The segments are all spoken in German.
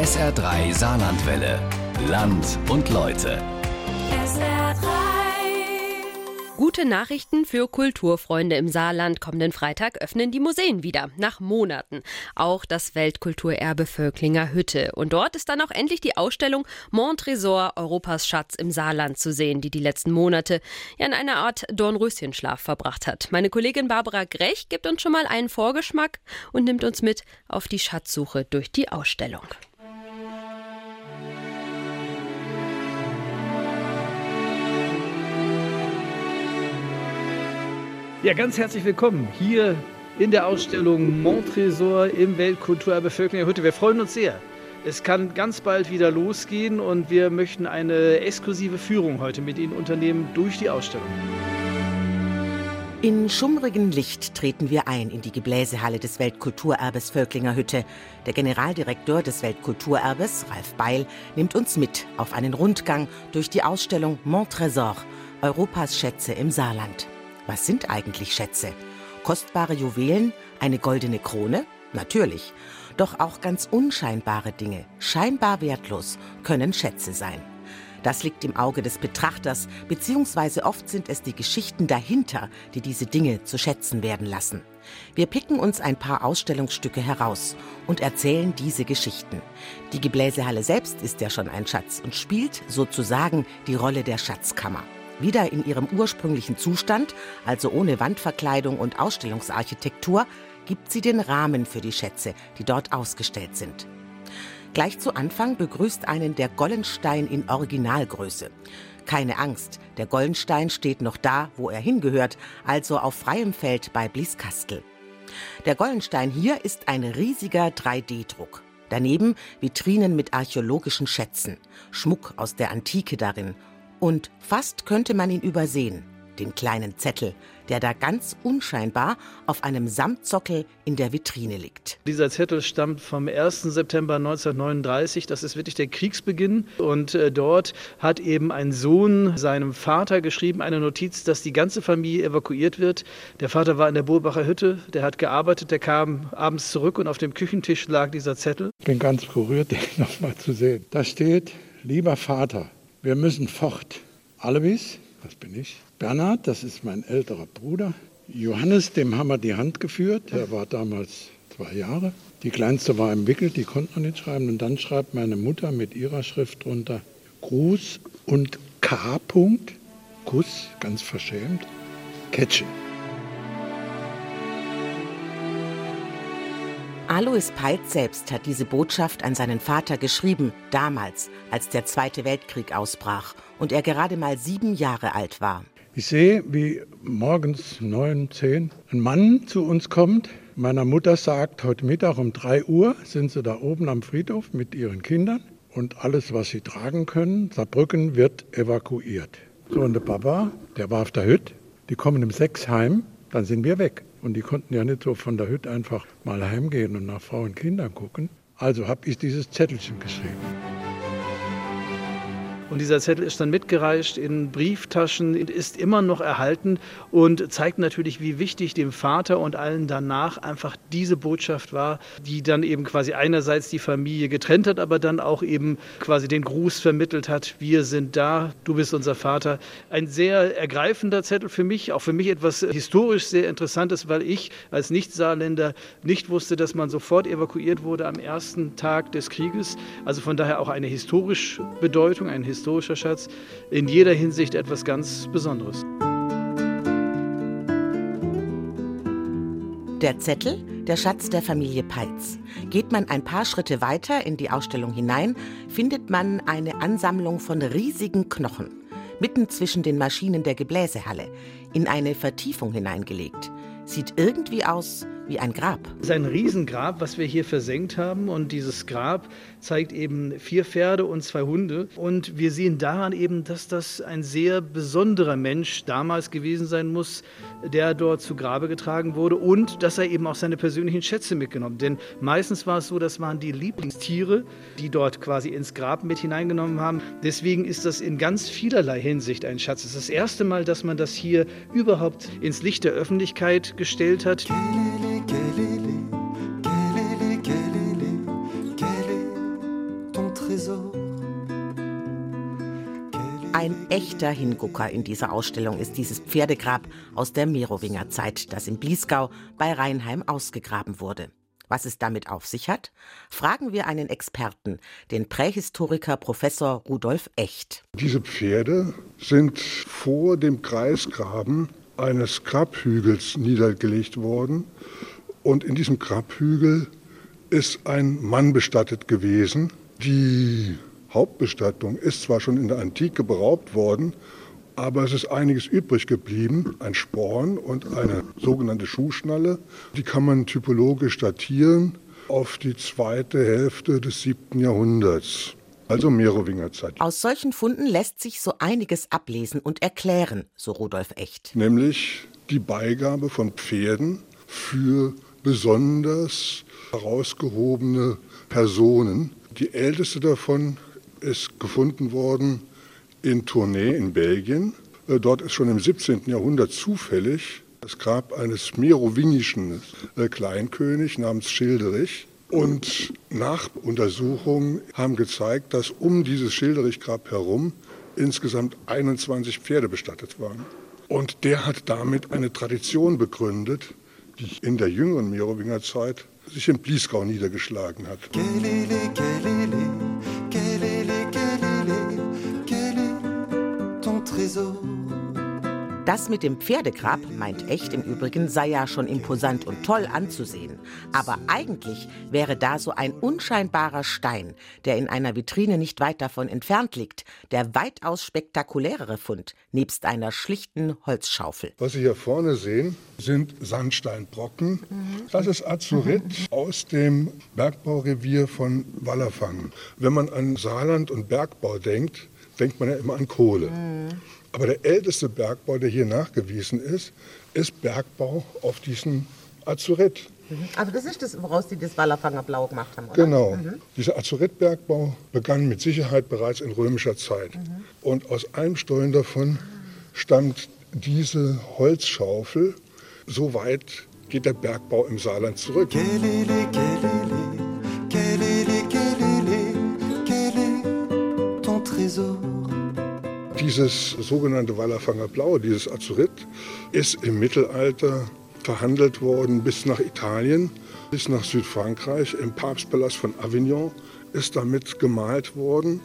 SR3 Saarlandwelle. Land und Leute. SR3. Gute Nachrichten für Kulturfreunde im Saarland. Kommenden Freitag öffnen die Museen wieder. Nach Monaten. Auch das Weltkulturerbe Völklinger Hütte. Und dort ist dann auch endlich die Ausstellung Montrésor, Europas Schatz im Saarland zu sehen, die die letzten Monate ja in einer Art Dornröschenschlaf verbracht hat. Meine Kollegin Barbara Grech gibt uns schon mal einen Vorgeschmack und nimmt uns mit auf die Schatzsuche durch die Ausstellung. Ja, ganz herzlich willkommen hier in der Ausstellung Montrésor im Weltkulturerbe Völklinger Hütte. Wir freuen uns sehr. Es kann ganz bald wieder losgehen und wir möchten eine exklusive Führung heute mit Ihnen unternehmen durch die Ausstellung. In schummrigem Licht treten wir ein in die Gebläsehalle des Weltkulturerbes Völklinger Hütte. Der Generaldirektor des Weltkulturerbes, Ralf Beil, nimmt uns mit auf einen Rundgang durch die Ausstellung Montrésor, Europas Schätze im Saarland. Was sind eigentlich Schätze? Kostbare Juwelen? Eine goldene Krone? Natürlich. Doch auch ganz unscheinbare Dinge, scheinbar wertlos, können Schätze sein. Das liegt im Auge des Betrachters, beziehungsweise oft sind es die Geschichten dahinter, die diese Dinge zu schätzen werden lassen. Wir picken uns ein paar Ausstellungsstücke heraus und erzählen diese Geschichten. Die Gebläsehalle selbst ist ja schon ein Schatz und spielt sozusagen die Rolle der Schatzkammer wieder in ihrem ursprünglichen Zustand, also ohne Wandverkleidung und Ausstellungsarchitektur, gibt sie den Rahmen für die Schätze, die dort ausgestellt sind. Gleich zu Anfang begrüßt einen der Gollenstein in Originalgröße. Keine Angst, der Gollenstein steht noch da, wo er hingehört, also auf freiem Feld bei Blieskastel. Der Gollenstein hier ist ein riesiger 3D-Druck. Daneben Vitrinen mit archäologischen Schätzen, Schmuck aus der Antike darin und fast könnte man ihn übersehen, den kleinen Zettel, der da ganz unscheinbar auf einem Samtsockel in der Vitrine liegt. Dieser Zettel stammt vom 1. September 1939. Das ist wirklich der Kriegsbeginn. Und äh, dort hat eben ein Sohn seinem Vater geschrieben, eine Notiz, dass die ganze Familie evakuiert wird. Der Vater war in der Burbacher Hütte, der hat gearbeitet, der kam abends zurück und auf dem Küchentisch lag dieser Zettel. Ich bin ganz berührt, den nochmal zu sehen. Da steht, lieber Vater, wir müssen fort. Alois, das bin ich. Bernhard, das ist mein älterer Bruder. Johannes, dem haben wir die Hand geführt. Er war damals zwei Jahre. Die kleinste war im Wickel, die konnte man nicht schreiben. Und dann schreibt meine Mutter mit ihrer Schrift drunter Gruß und K. -Punkt, Kuss, ganz verschämt, Catchen. Alois Peitz selbst hat diese Botschaft an seinen Vater geschrieben, damals, als der Zweite Weltkrieg ausbrach und er gerade mal sieben Jahre alt war. Ich sehe, wie morgens neun, zehn ein Mann zu uns kommt. Meiner Mutter sagt, heute Mittag um drei Uhr sind sie da oben am Friedhof mit ihren Kindern und alles, was sie tragen können, Saarbrücken wird evakuiert. So, und der Papa, der war auf der Hütte, die kommen im Sechs heim, dann sind wir weg. Und die konnten ja nicht so von der Hütte einfach mal heimgehen und nach Frau und Kindern gucken. Also habe ich dieses Zettelchen geschrieben. Und dieser Zettel ist dann mitgereicht in Brieftaschen, ist immer noch erhalten und zeigt natürlich, wie wichtig dem Vater und allen danach einfach diese Botschaft war, die dann eben quasi einerseits die Familie getrennt hat, aber dann auch eben quasi den Gruß vermittelt hat. Wir sind da, du bist unser Vater. Ein sehr ergreifender Zettel für mich, auch für mich etwas historisch sehr interessantes, weil ich als Nicht-Saarländer nicht wusste, dass man sofort evakuiert wurde am ersten Tag des Krieges. Also von daher auch eine historische Bedeutung, ein historisches historischer Schatz, in jeder Hinsicht etwas ganz Besonderes. Der Zettel, der Schatz der Familie Peitz. Geht man ein paar Schritte weiter in die Ausstellung hinein, findet man eine Ansammlung von riesigen Knochen, mitten zwischen den Maschinen der Gebläsehalle, in eine Vertiefung hineingelegt. Sieht irgendwie aus wie ein Grab. Es ist ein Riesengrab, was wir hier versenkt haben. Und dieses Grab zeigt eben vier Pferde und zwei Hunde. Und wir sehen daran eben, dass das ein sehr besonderer Mensch damals gewesen sein muss, der dort zu Grabe getragen wurde. Und dass er eben auch seine persönlichen Schätze mitgenommen. Denn meistens war es so, das waren die Lieblingstiere, die dort quasi ins Grab mit hineingenommen haben. Deswegen ist das in ganz vielerlei Hinsicht ein Schatz. Es ist das erste Mal, dass man das hier überhaupt ins Licht der Öffentlichkeit gestellt hat. Ein echter Hingucker in dieser Ausstellung ist dieses Pferdegrab aus der Merowinger Zeit, das in Bliesgau bei Rheinheim ausgegraben wurde. Was es damit auf sich hat, fragen wir einen Experten, den Prähistoriker Professor Rudolf Echt. Diese Pferde sind vor dem Kreisgraben eines Grabhügels niedergelegt worden. Und in diesem Grabhügel ist ein Mann bestattet gewesen. Die Hauptbestattung ist zwar schon in der Antike beraubt worden, aber es ist einiges übrig geblieben, ein Sporn und eine sogenannte Schuhschnalle. Die kann man typologisch datieren auf die zweite Hälfte des siebten Jahrhunderts. Also Merowinger Zeit. Aus solchen Funden lässt sich so einiges ablesen und erklären, so Rudolf Echt. Nämlich die Beigabe von Pferden für besonders herausgehobene Personen. Die älteste davon ist gefunden worden in Tournai in Belgien. Äh, dort ist schon im 17. Jahrhundert zufällig das Grab eines merowingischen äh, Kleinkönig namens Schilderich. Und Nachuntersuchungen haben gezeigt, dass um dieses Schilderich-Grab herum insgesamt 21 Pferde bestattet waren. Und der hat damit eine Tradition begründet, die in der jüngeren Merowinger Zeit sich in Bliesgau niedergeschlagen hat. Gelele, gelele. Das mit dem Pferdegrab, meint Echt im Übrigen, sei ja schon imposant und toll anzusehen. Aber eigentlich wäre da so ein unscheinbarer Stein, der in einer Vitrine nicht weit davon entfernt liegt, der weitaus spektakulärere Fund, nebst einer schlichten Holzschaufel. Was Sie hier vorne sehen, sind Sandsteinbrocken. Das ist Azurit aus dem Bergbaurevier von Wallerfangen. Wenn man an Saarland und Bergbau denkt, denkt man ja immer an Kohle. Aber der älteste Bergbau, der hier nachgewiesen ist, ist Bergbau auf diesem Azurit. Mhm. Also das ist das, woraus die das Wallerfanger Blau gemacht haben, oder? Genau. Mhm. Dieser Azuritbergbau begann mit Sicherheit bereits in römischer Zeit. Mhm. Und aus einem Stollen davon stammt diese Holzschaufel. So weit geht der Bergbau im Saarland zurück. Kelele, kelele, Dieses sogenannte Wallerfanger Blau, dieses Azurit, ist im Mittelalter verhandelt worden bis nach Italien, bis nach Südfrankreich. Im Papstpalast von Avignon ist damit gemalt worden.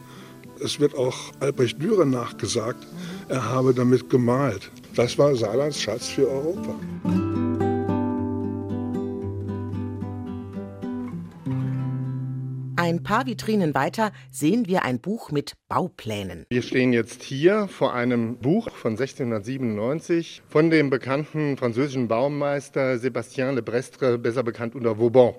Es wird auch Albrecht Dürer nachgesagt, er habe damit gemalt. Das war Saarlands Schatz für Europa. Ein paar Vitrinen weiter sehen wir ein Buch mit Bauplänen. Wir stehen jetzt hier vor einem Buch von 1697 von dem bekannten französischen Baumeister Sébastien Le Brestre, besser bekannt unter Vauban.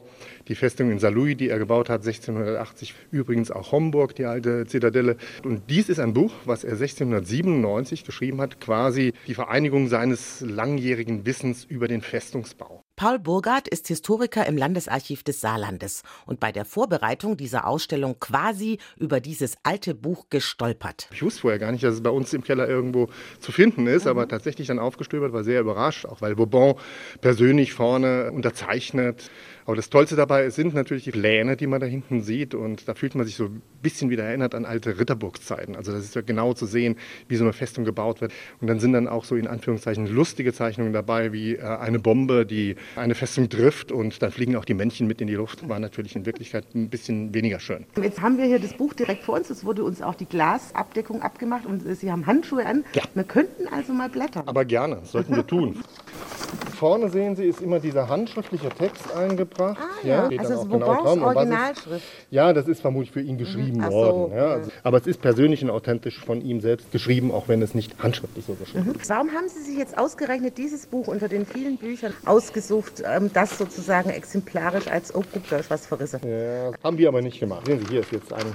Die Festung in Saarlouis, die er gebaut hat, 1680. Übrigens auch Homburg, die alte Zitadelle. Und dies ist ein Buch, was er 1697 geschrieben hat, quasi die Vereinigung seines langjährigen Wissens über den Festungsbau. Paul Burgard ist Historiker im Landesarchiv des Saarlandes und bei der Vorbereitung dieser Ausstellung quasi über dieses alte Buch gestolpert. Ich wusste vorher gar nicht, dass es bei uns im Keller irgendwo zu finden ist, mhm. aber tatsächlich dann aufgestöbert, war sehr überrascht, auch weil Bourbon persönlich vorne unterzeichnet aber das Tollste dabei sind natürlich die Pläne, die man da hinten sieht. Und da fühlt man sich so ein bisschen wieder erinnert an alte Ritterburgszeiten. Also das ist ja genau zu sehen, wie so eine Festung gebaut wird. Und dann sind dann auch so in Anführungszeichen lustige Zeichnungen dabei, wie äh, eine Bombe, die eine Festung trifft und dann fliegen auch die Männchen mit in die Luft. War natürlich in Wirklichkeit ein bisschen weniger schön. Jetzt haben wir hier das Buch direkt vor uns. Es wurde uns auch die Glasabdeckung abgemacht und Sie haben Handschuhe an. Ja. Wir könnten also mal blättern. Aber gerne, sollten wir tun. Vorne sehen Sie, ist immer dieser handschriftliche Text eingebracht. Ah, ja. ja also das ist genau Originalschrift. ja, das ist vermutlich für ihn geschrieben mhm. worden. So. Ja, also, aber es ist persönlich und authentisch von ihm selbst geschrieben, auch wenn es nicht handschriftlich so geschrieben mhm. ist. Warum haben Sie sich jetzt ausgerechnet dieses Buch unter den vielen Büchern ausgesucht, ähm, das sozusagen exemplarisch als, oh, guck, da ist was verrissen? Ja, haben wir aber nicht gemacht. Sehen Sie, hier ist jetzt ein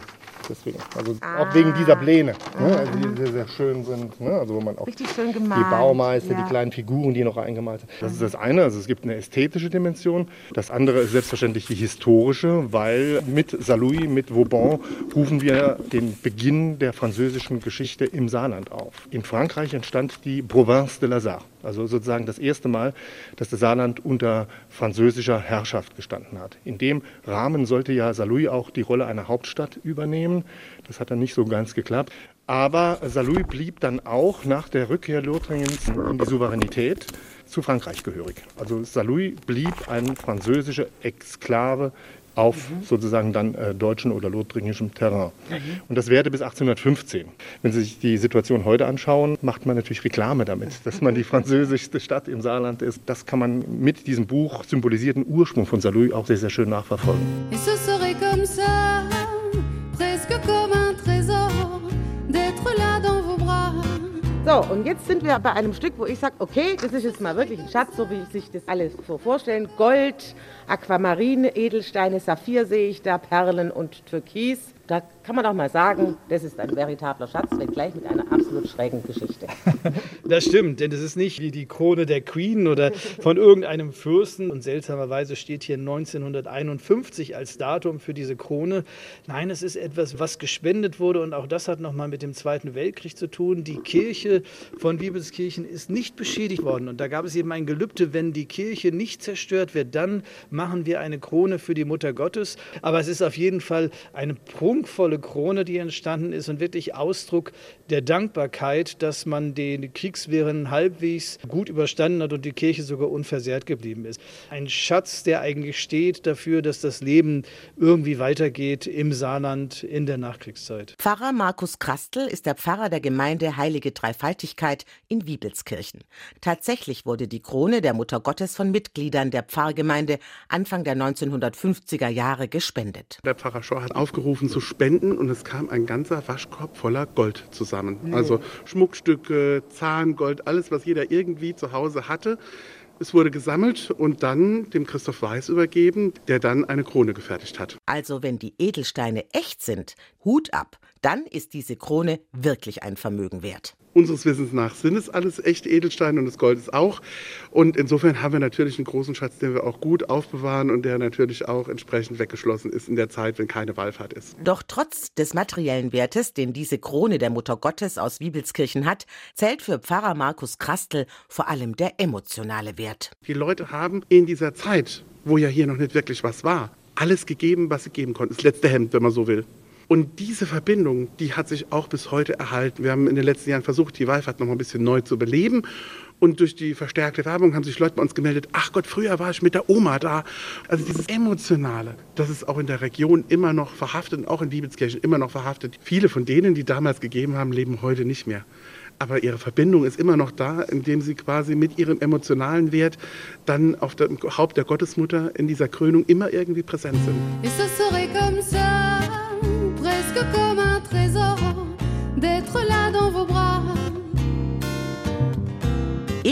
deswegen. Also ah. auch wegen dieser Pläne, ne? also die sehr, sehr schön sind. Ne? Also wo man auch Richtig schön gemalt. die Baumeister, ja. die kleinen Figuren, die noch eingemalt sind. Das ist das eine. Also es gibt eine ästhetische Dimension. Das andere ist selbstverständlich die historische, weil mit Salouy, mit Vauban rufen wir den Beginn der französischen Geschichte im Saarland auf. In Frankreich entstand die Province de la Sarre. Also sozusagen das erste Mal, dass das Saarland unter französischer Herrschaft gestanden hat. In dem Rahmen sollte ja Saarlouis auch die Rolle einer Hauptstadt übernehmen. Das hat dann nicht so ganz geklappt. Aber Saarlouis blieb dann auch nach der Rückkehr Lothringens in die Souveränität zu Frankreich gehörig. Also Saarlouis blieb eine französische Exklave auf mhm. sozusagen dann äh, deutschen oder lothringischem Terrain. Mhm. Und das währte bis 1815. Wenn Sie sich die Situation heute anschauen, macht man natürlich Reklame damit, dass man die französischste Stadt im Saarland ist. Das kann man mit diesem Buch symbolisierten Ursprung von Saarlouis auch sehr, sehr schön nachverfolgen. Et ce serait comme ça, So, und jetzt sind wir bei einem Stück, wo ich sage, okay, das ist jetzt mal wirklich ein Schatz, so wie ich sich das alles so vorstellen. Gold, Aquamarine, Edelsteine, Saphir sehe ich da, Perlen und Türkis. Da kann man doch mal sagen, das ist ein veritabler Schatz, wenngleich mit einer absolut schrägen Geschichte. Das stimmt, denn es ist nicht wie die Krone der Queen oder von irgendeinem Fürsten. Und seltsamerweise steht hier 1951 als Datum für diese Krone. Nein, es ist etwas, was gespendet wurde und auch das hat nochmal mit dem Zweiten Weltkrieg zu tun. Die Kirche von Wiebelskirchen ist nicht beschädigt worden. Und da gab es eben ein Gelübde, wenn die Kirche nicht zerstört wird, dann machen wir eine Krone für die Mutter Gottes. Aber es ist auf jeden Fall eine prunkvolle Krone, die entstanden ist und wirklich Ausdruck der Dankbarkeit, dass man den Kriegswehren halbwegs gut überstanden hat und die Kirche sogar unversehrt geblieben ist. Ein Schatz, der eigentlich steht dafür, dass das Leben irgendwie weitergeht im Saarland in der Nachkriegszeit. Pfarrer Markus Krastel ist der Pfarrer der Gemeinde Heilige Dreifaltigkeit in Wiebelskirchen. Tatsächlich wurde die Krone der Mutter Gottes von Mitgliedern der Pfarrgemeinde Anfang der 1950er Jahre gespendet. Der Pfarrer Schor hat aufgerufen zu spenden und es kam ein ganzer Waschkorb voller Gold zusammen. Nee. Also Schmuckstücke, Zahngold, alles, was jeder irgendwie zu Hause hatte. Es wurde gesammelt und dann dem Christoph Weiß übergeben, der dann eine Krone gefertigt hat. Also wenn die Edelsteine echt sind, Hut ab, dann ist diese Krone wirklich ein Vermögen wert. Unseres Wissens nach sind es alles echte Edelsteine und das Gold ist auch. Und insofern haben wir natürlich einen großen Schatz, den wir auch gut aufbewahren und der natürlich auch entsprechend weggeschlossen ist in der Zeit, wenn keine Wallfahrt ist. Doch trotz des materiellen Wertes, den diese Krone der Mutter Gottes aus Wiebelskirchen hat, zählt für Pfarrer Markus Krastel vor allem der emotionale Wert. Die Leute haben in dieser Zeit, wo ja hier noch nicht wirklich was war, alles gegeben, was sie geben konnten. Das letzte Hemd, wenn man so will. Und diese Verbindung, die hat sich auch bis heute erhalten. Wir haben in den letzten Jahren versucht, die Wallfahrt noch mal ein bisschen neu zu beleben. Und durch die verstärkte Werbung haben sich Leute bei uns gemeldet, ach Gott, früher war ich mit der Oma da. Also dieses Emotionale, das ist auch in der Region immer noch verhaftet und auch in Liebeskirchen immer noch verhaftet. Viele von denen, die damals gegeben haben, leben heute nicht mehr. Aber ihre Verbindung ist immer noch da, indem sie quasi mit ihrem emotionalen Wert dann auf dem Haupt der Gottesmutter in dieser Krönung immer irgendwie präsent sind. presque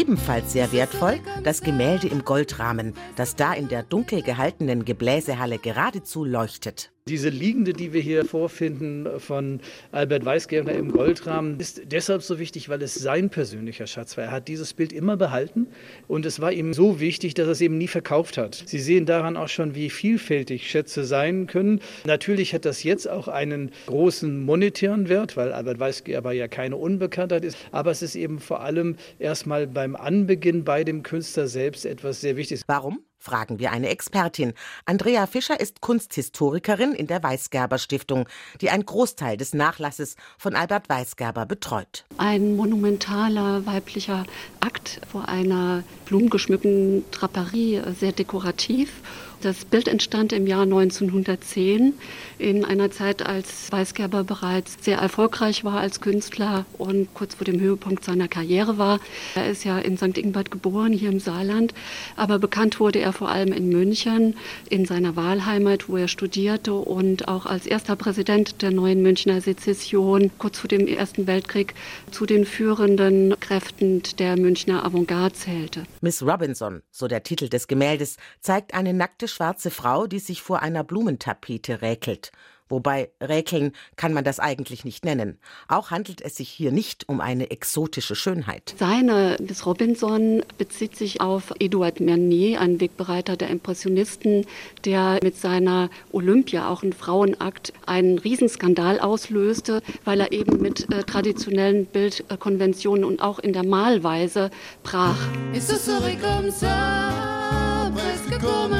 Ebenfalls sehr wertvoll das Gemälde im Goldrahmen, das da in der dunkel gehaltenen Gebläsehalle geradezu leuchtet. Diese liegende, die wir hier vorfinden von Albert Weisgerber im Goldrahmen, ist deshalb so wichtig, weil es sein persönlicher Schatz war. Er hat dieses Bild immer behalten und es war ihm so wichtig, dass er es eben nie verkauft hat. Sie sehen daran auch schon, wie vielfältig Schätze sein können. Natürlich hat das jetzt auch einen großen monetären Wert, weil Albert Weisgerber ja keine Unbekanntheit ist, aber es ist eben vor allem erstmal beim Anbeginn bei dem Künstler selbst etwas sehr Wichtiges. Warum? Fragen wir eine Expertin. Andrea Fischer ist Kunsthistorikerin in der Weisgerber Stiftung, die einen Großteil des Nachlasses von Albert Weisgerber betreut. Ein monumentaler weiblicher Akt vor einer blumengeschmückten Draperie, sehr dekorativ das Bild entstand im Jahr 1910 in einer Zeit, als Weisgerber bereits sehr erfolgreich war als Künstler und kurz vor dem Höhepunkt seiner Karriere war. Er ist ja in St. Ingbert geboren, hier im Saarland, aber bekannt wurde er vor allem in München, in seiner Wahlheimat, wo er studierte und auch als erster Präsident der neuen Münchner Sezession kurz vor dem Ersten Weltkrieg zu den führenden Kräften der Münchner Avantgarde zählte. Miss Robinson, so der Titel des Gemäldes, zeigt eine nackte schwarze Frau, die sich vor einer Blumentapete räkelt. Wobei räkeln kann man das eigentlich nicht nennen. Auch handelt es sich hier nicht um eine exotische Schönheit. Seine Miss Robinson bezieht sich auf Eduard Mernier, einen Wegbereiter der Impressionisten, der mit seiner Olympia, auch ein Frauenakt, einen Riesenskandal auslöste, weil er eben mit äh, traditionellen Bildkonventionen und auch in der Malweise brach. Et ce serait comme ça, presque comme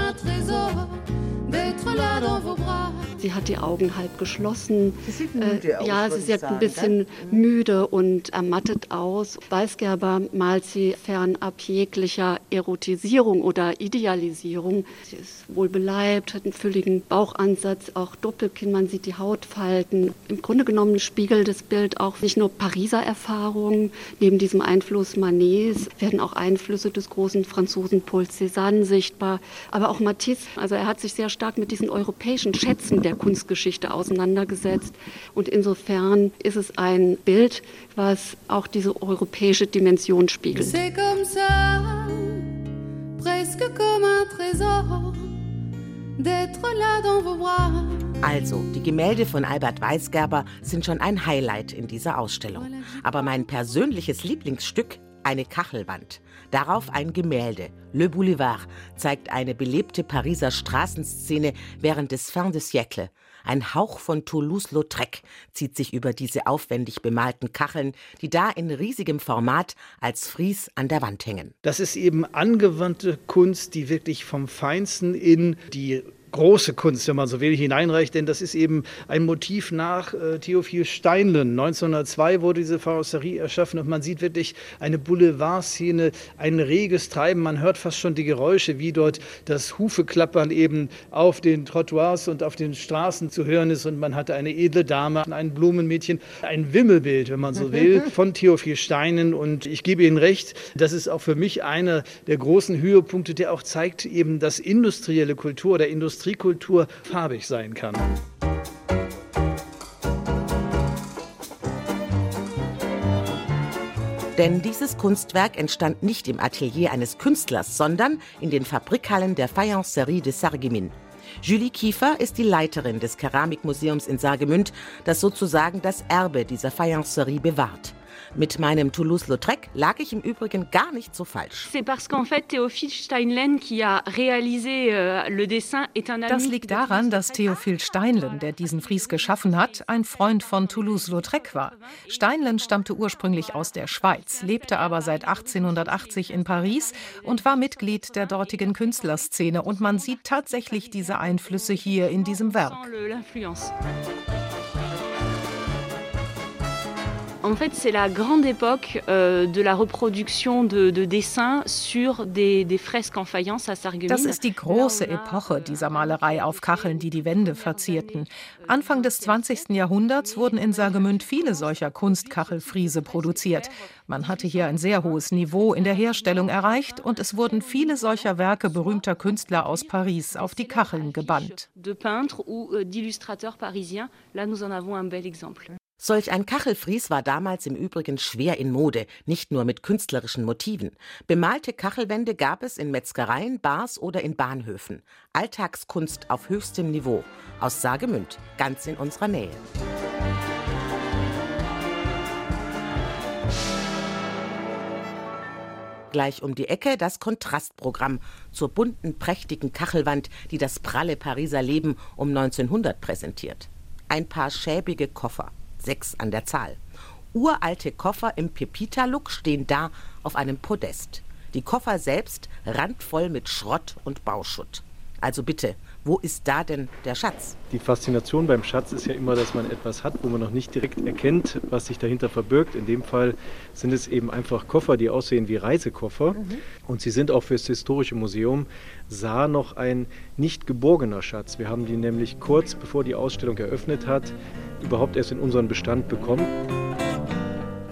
dans vos bras. Sie hat die Augen halb geschlossen. Sie sieht müde äh, aus, ja, sie sieht ein bisschen müde und ermattet aus. Weißgerber malt sie fernab jeglicher Erotisierung oder Idealisierung. Sie ist wohl beleibt, hat einen fülligen Bauchansatz, auch Doppelkinn, man sieht die Hautfalten. Im Grunde genommen spiegelt das Bild auch nicht nur Pariser Erfahrungen. Neben diesem Einfluss Manets werden auch Einflüsse des großen Franzosen Paul Cézanne sichtbar, aber auch Matisse. Also er hat sich sehr stark mit diesen europäischen Schätzen der der Kunstgeschichte auseinandergesetzt. Und insofern ist es ein Bild, was auch diese europäische Dimension spiegelt. Also, die Gemälde von Albert Weisgerber sind schon ein Highlight in dieser Ausstellung. Aber mein persönliches Lieblingsstück eine Kachelwand. Darauf ein Gemälde. Le Boulevard zeigt eine belebte Pariser Straßenszene während des Fin de siècle. Ein Hauch von Toulouse-Lautrec zieht sich über diese aufwendig bemalten Kacheln, die da in riesigem Format als Fries an der Wand hängen. Das ist eben angewandte Kunst, die wirklich vom Feinsten in die große Kunst, wenn man so will, hineinreicht, denn das ist eben ein Motiv nach äh, Theophil Steinlen. 1902 wurde diese Karosserie erschaffen und man sieht wirklich eine Boulevardszene, ein reges Treiben. Man hört fast schon die Geräusche, wie dort das Hufeklappern eben auf den Trottoirs und auf den Straßen zu hören ist und man hatte eine edle Dame, ein Blumenmädchen, ein Wimmelbild, wenn man so will, von Theophil Steinen und ich gebe Ihnen recht, das ist auch für mich einer der großen Höhepunkte, der auch zeigt eben, dass industrielle Kultur oder Industrie Industriekultur farbig sein kann. Denn dieses Kunstwerk entstand nicht im Atelier eines Künstlers, sondern in den Fabrikhallen der Fayencerie de Sarreguemines. Julie Kiefer ist die Leiterin des Keramikmuseums in Sargemünd, das sozusagen das Erbe dieser Fayencerie bewahrt. Mit meinem Toulouse-Lautrec lag ich im Übrigen gar nicht so falsch. Euh, das liegt daran, dass Theophil Steinlen, der diesen Fries geschaffen hat, ein Freund von Toulouse-Lautrec war. Steinlen stammte ursprünglich aus der Schweiz, lebte aber seit 1880 in Paris und war Mitglied der dortigen Künstlerszene. Und man sieht tatsächlich diese Einflüsse hier in diesem Werk. En fait, c'est la grande époque euh, de la reproduction de, de dessins sur des, des, fresques en faïence à Sarreguemines. Das ist die große Epoche dieser Malerei auf Kacheln, die die Wände verzierten. Anfang des 20. Jahrhunderts wurden in Sargemünd viele solcher Kunstkachelfriese produziert. Man hatte hier ein sehr hohes Niveau in der Herstellung erreicht und es wurden viele solcher Werke berühmter Künstler aus Paris auf die Kacheln gebannt. De peintres ou euh, d'illustrateurs parisiens, là nous en avons un bel exemple. Solch ein Kachelfries war damals im Übrigen schwer in Mode, nicht nur mit künstlerischen Motiven. Bemalte Kachelwände gab es in Metzgereien, Bars oder in Bahnhöfen. Alltagskunst auf höchstem Niveau. Aus Sagemünd, ganz in unserer Nähe. Gleich um die Ecke das Kontrastprogramm zur bunten, prächtigen Kachelwand, die das pralle Pariser Leben um 1900 präsentiert. Ein paar schäbige Koffer sechs an der Zahl. Uralte Koffer im Pepita-Look stehen da auf einem Podest. Die Koffer selbst randvoll mit Schrott und Bauschutt. Also bitte, wo ist da denn der Schatz? Die Faszination beim Schatz ist ja immer, dass man etwas hat, wo man noch nicht direkt erkennt, was sich dahinter verbirgt. In dem Fall sind es eben einfach Koffer, die aussehen wie Reisekoffer. Mhm. Und sie sind auch für das Historische Museum Saar noch ein nicht geborgener Schatz. Wir haben die nämlich kurz bevor die Ausstellung eröffnet hat, überhaupt erst in unseren Bestand bekommen.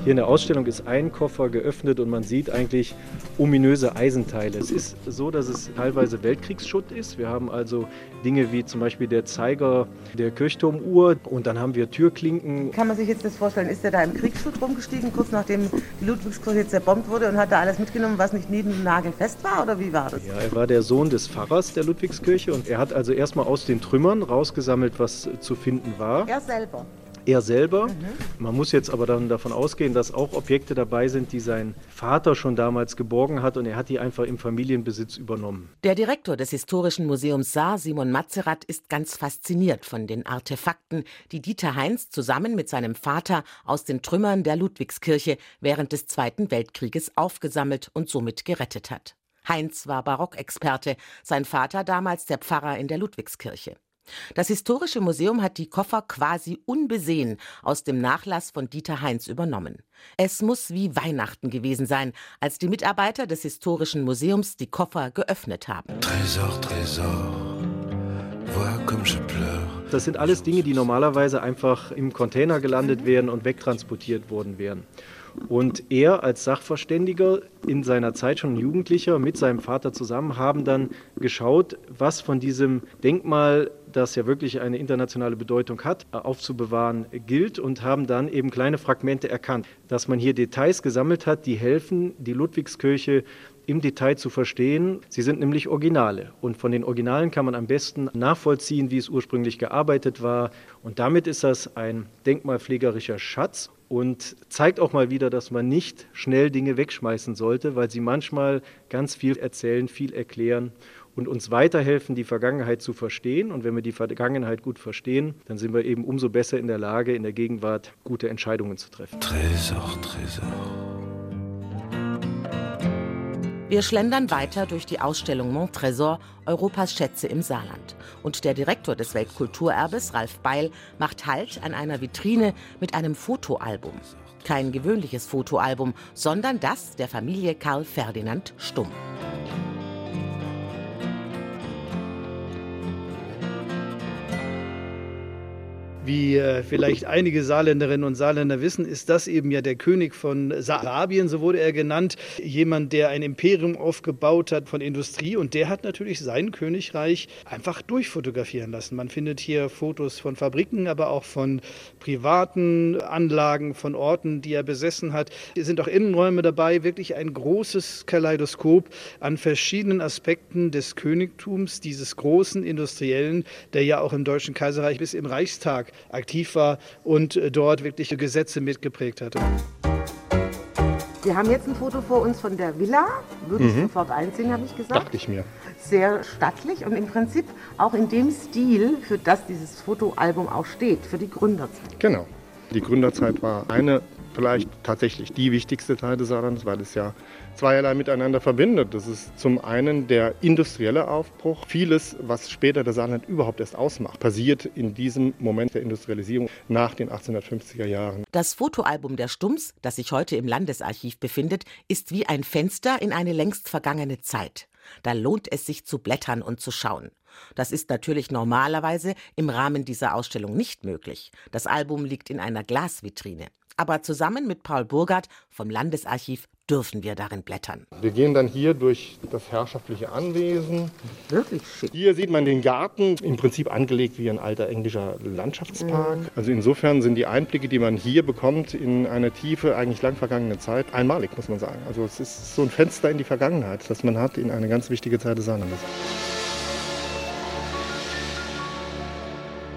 Hier in der Ausstellung ist ein Koffer geöffnet und man sieht eigentlich ominöse Eisenteile. Es ist so, dass es teilweise Weltkriegsschutt ist. Wir haben also Dinge wie zum Beispiel der Zeiger der Kirchturmuhr und dann haben wir Türklinken. Kann man sich jetzt das vorstellen, ist er da im Kriegsschutt rumgestiegen, kurz nachdem die Ludwigskirche zerbombt wurde und hat da alles mitgenommen, was nicht neben dem Nagel fest war oder wie war das? Ja, er war der Sohn des Pfarrers der Ludwigskirche und er hat also erstmal aus den Trümmern rausgesammelt, was zu finden war. Er selber er selber. Mhm. Man muss jetzt aber dann davon ausgehen, dass auch Objekte dabei sind, die sein Vater schon damals geborgen hat und er hat die einfach im Familienbesitz übernommen. Der Direktor des Historischen Museums Saar, Simon Matzerath, ist ganz fasziniert von den Artefakten, die Dieter Heinz zusammen mit seinem Vater aus den Trümmern der Ludwigskirche während des Zweiten Weltkrieges aufgesammelt und somit gerettet hat. Heinz war Barockexperte, sein Vater damals der Pfarrer in der Ludwigskirche. Das Historische Museum hat die Koffer quasi unbesehen aus dem Nachlass von Dieter Heinz übernommen. Es muss wie Weihnachten gewesen sein, als die Mitarbeiter des Historischen Museums die Koffer geöffnet haben. Trésor, Trésor. Das sind alles Dinge, die normalerweise einfach im Container gelandet wären und wegtransportiert worden wären. Und er als Sachverständiger in seiner Zeit schon Jugendlicher mit seinem Vater zusammen haben dann geschaut, was von diesem Denkmal, das ja wirklich eine internationale Bedeutung hat, aufzubewahren gilt und haben dann eben kleine Fragmente erkannt, dass man hier Details gesammelt hat, die helfen, die Ludwigskirche im Detail zu verstehen. Sie sind nämlich Originale und von den Originalen kann man am besten nachvollziehen, wie es ursprünglich gearbeitet war. Und damit ist das ein denkmalpflegerischer Schatz und zeigt auch mal wieder, dass man nicht schnell Dinge wegschmeißen sollte, weil sie manchmal ganz viel erzählen, viel erklären und uns weiterhelfen, die Vergangenheit zu verstehen. Und wenn wir die Vergangenheit gut verstehen, dann sind wir eben umso besser in der Lage, in der Gegenwart gute Entscheidungen zu treffen. Tresor, Tresor. Wir schlendern weiter durch die Ausstellung Montrésor, Europas Schätze im Saarland. Und der Direktor des Weltkulturerbes, Ralf Beil, macht Halt an einer Vitrine mit einem Fotoalbum. Kein gewöhnliches Fotoalbum, sondern das der Familie Karl Ferdinand Stumm. Wie äh, vielleicht einige Saarländerinnen und Saarländer wissen, ist das eben ja der König von Saarabien, so wurde er genannt. Jemand, der ein Imperium aufgebaut hat von Industrie und der hat natürlich sein Königreich einfach durchfotografieren lassen. Man findet hier Fotos von Fabriken, aber auch von privaten Anlagen, von Orten, die er besessen hat. Hier sind auch Innenräume dabei, wirklich ein großes Kaleidoskop an verschiedenen Aspekten des Königtums, dieses großen Industriellen, der ja auch im Deutschen Kaiserreich bis im Reichstag aktiv war und äh, dort wirklich Gesetze mitgeprägt hatte. Sie haben jetzt ein Foto vor uns von der Villa. Würde ich mhm. sofort einziehen, habe ich gesagt. Dachte ich mir. Sehr stattlich und im Prinzip auch in dem Stil, für das dieses Fotoalbum auch steht, für die Gründerzeit. Genau. Die Gründerzeit war eine, vielleicht tatsächlich die wichtigste Teil des Saarlandes, weil es ja zweierlei miteinander verbindet. Das ist zum einen der industrielle Aufbruch. Vieles, was später das Saarland überhaupt erst ausmacht, passiert in diesem Moment der Industrialisierung nach den 1850er Jahren. Das Fotoalbum der Stumms, das sich heute im Landesarchiv befindet, ist wie ein Fenster in eine längst vergangene Zeit. Da lohnt es sich zu blättern und zu schauen. Das ist natürlich normalerweise im Rahmen dieser Ausstellung nicht möglich. Das Album liegt in einer Glasvitrine. Aber zusammen mit Paul Burgert vom Landesarchiv dürfen wir darin blättern. Wir gehen dann hier durch das herrschaftliche Anwesen. Wirklich schick. Hier sieht man den Garten, im Prinzip angelegt wie ein alter englischer Landschaftspark. Mhm. Also insofern sind die Einblicke, die man hier bekommt, in eine tiefe, eigentlich lang vergangene Zeit, einmalig, muss man sagen. Also es ist so ein Fenster in die Vergangenheit, das man hat in eine ganz wichtige Zeit des Saarlandes.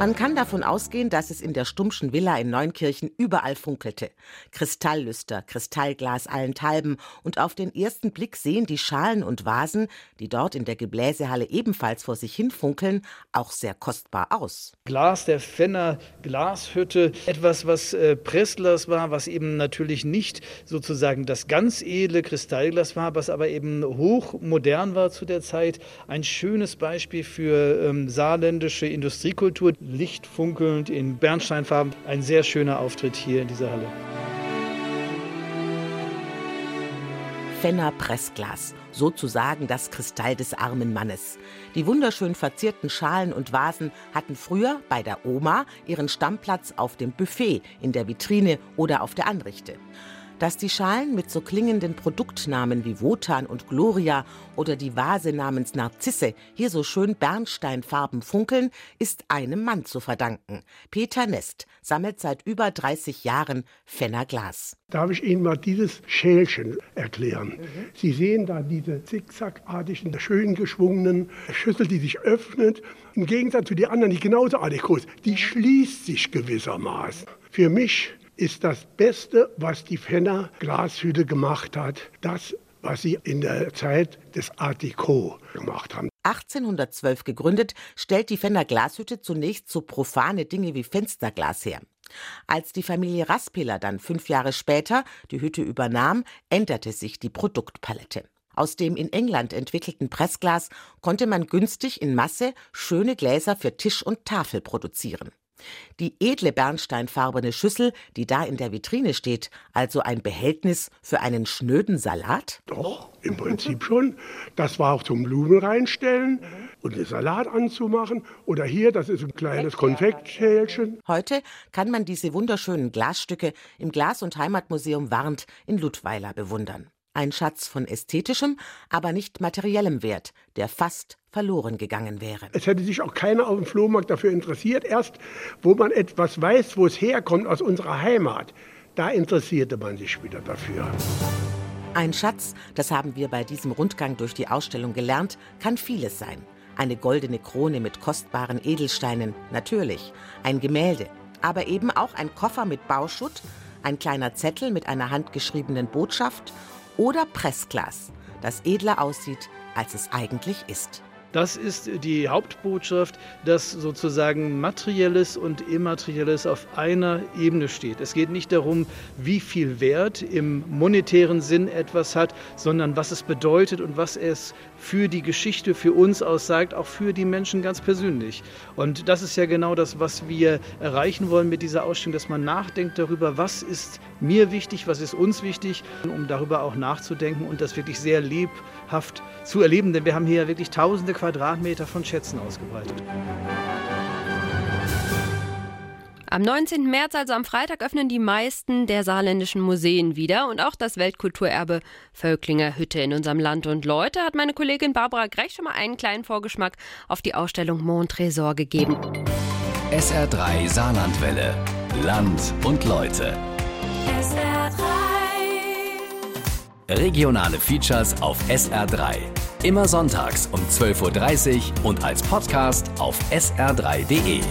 Man kann davon ausgehen, dass es in der Stummschen Villa in Neunkirchen überall funkelte. Kristalllüster, Kristallglas allenthalben und auf den ersten Blick sehen die Schalen und Vasen, die dort in der Gebläsehalle ebenfalls vor sich hin funkeln, auch sehr kostbar aus. Glas der Fenner Glashütte, etwas, was äh, Presslers war, was eben natürlich nicht sozusagen das ganz edle Kristallglas war, was aber eben hochmodern war zu der Zeit. Ein schönes Beispiel für ähm, saarländische Industriekultur. Lichtfunkelnd in Bernsteinfarben. Ein sehr schöner Auftritt hier in dieser Halle. Fenner Pressglas, sozusagen das Kristall des armen Mannes. Die wunderschön verzierten Schalen und Vasen hatten früher bei der Oma ihren Stammplatz auf dem Buffet, in der Vitrine oder auf der Anrichte. Dass die Schalen mit so klingenden Produktnamen wie Wotan und Gloria oder die Vase namens Narzisse hier so schön Bernsteinfarben funkeln, ist einem Mann zu verdanken. Peter Nest sammelt seit über 30 Jahren Fenner Glas. Darf ich Ihnen mal dieses Schälchen erklären? Mhm. Sie sehen da diese zickzackartigen, schön geschwungenen Schüssel, die sich öffnet. Im Gegensatz zu den anderen, die genauso artig groß, die schließt sich gewissermaßen. Für mich ist das Beste, was die Fenner Glashütte gemacht hat, das, was sie in der Zeit des Art Deco gemacht haben. 1812 gegründet, stellt die Fenner Glashütte zunächst so profane Dinge wie Fensterglas her. Als die Familie Raspeler dann fünf Jahre später die Hütte übernahm, änderte sich die Produktpalette. Aus dem in England entwickelten Pressglas konnte man günstig in Masse schöne Gläser für Tisch und Tafel produzieren. Die edle bernsteinfarbene Schüssel, die da in der Vitrine steht, also ein Behältnis für einen schnöden Salat? Doch, im Prinzip schon. Das war auch zum Blumen reinstellen und den Salat anzumachen. Oder hier, das ist ein kleines Konfektschälchen. Heute kann man diese wunderschönen Glasstücke im Glas- und Heimatmuseum Warnt in Ludweiler bewundern. Ein Schatz von ästhetischem, aber nicht materiellem Wert, der fast verloren gegangen wäre. Es hätte sich auch keiner auf dem Flohmarkt dafür interessiert. Erst, wo man etwas weiß, wo es herkommt aus unserer Heimat, da interessierte man sich wieder dafür. Ein Schatz, das haben wir bei diesem Rundgang durch die Ausstellung gelernt, kann vieles sein. Eine goldene Krone mit kostbaren Edelsteinen, natürlich. Ein Gemälde, aber eben auch ein Koffer mit Bauschutt, ein kleiner Zettel mit einer handgeschriebenen Botschaft oder Pressglas, das edler aussieht, als es eigentlich ist. Das ist die Hauptbotschaft, dass sozusagen Materielles und Immaterielles auf einer Ebene steht. Es geht nicht darum, wie viel Wert im monetären Sinn etwas hat, sondern was es bedeutet und was es für die Geschichte, für uns aussagt, auch für die Menschen ganz persönlich. Und das ist ja genau das, was wir erreichen wollen mit dieser Ausstellung, dass man nachdenkt darüber, was ist mir wichtig, was ist uns wichtig, um darüber auch nachzudenken und das wirklich sehr lebhaft zu erleben. Denn wir haben hier wirklich tausende Quadratmeter von Schätzen ausgebreitet. Am 19. März, also am Freitag, öffnen die meisten der saarländischen Museen wieder und auch das Weltkulturerbe Völklinger Hütte in unserem Land und Leute hat meine Kollegin Barbara Grech schon mal einen kleinen Vorgeschmack auf die Ausstellung Mont Trésor gegeben. SR3 Saarlandwelle. Land und Leute. SR3. Regionale Features auf SR3. Immer sonntags um 12.30 Uhr und als Podcast auf sr3.de.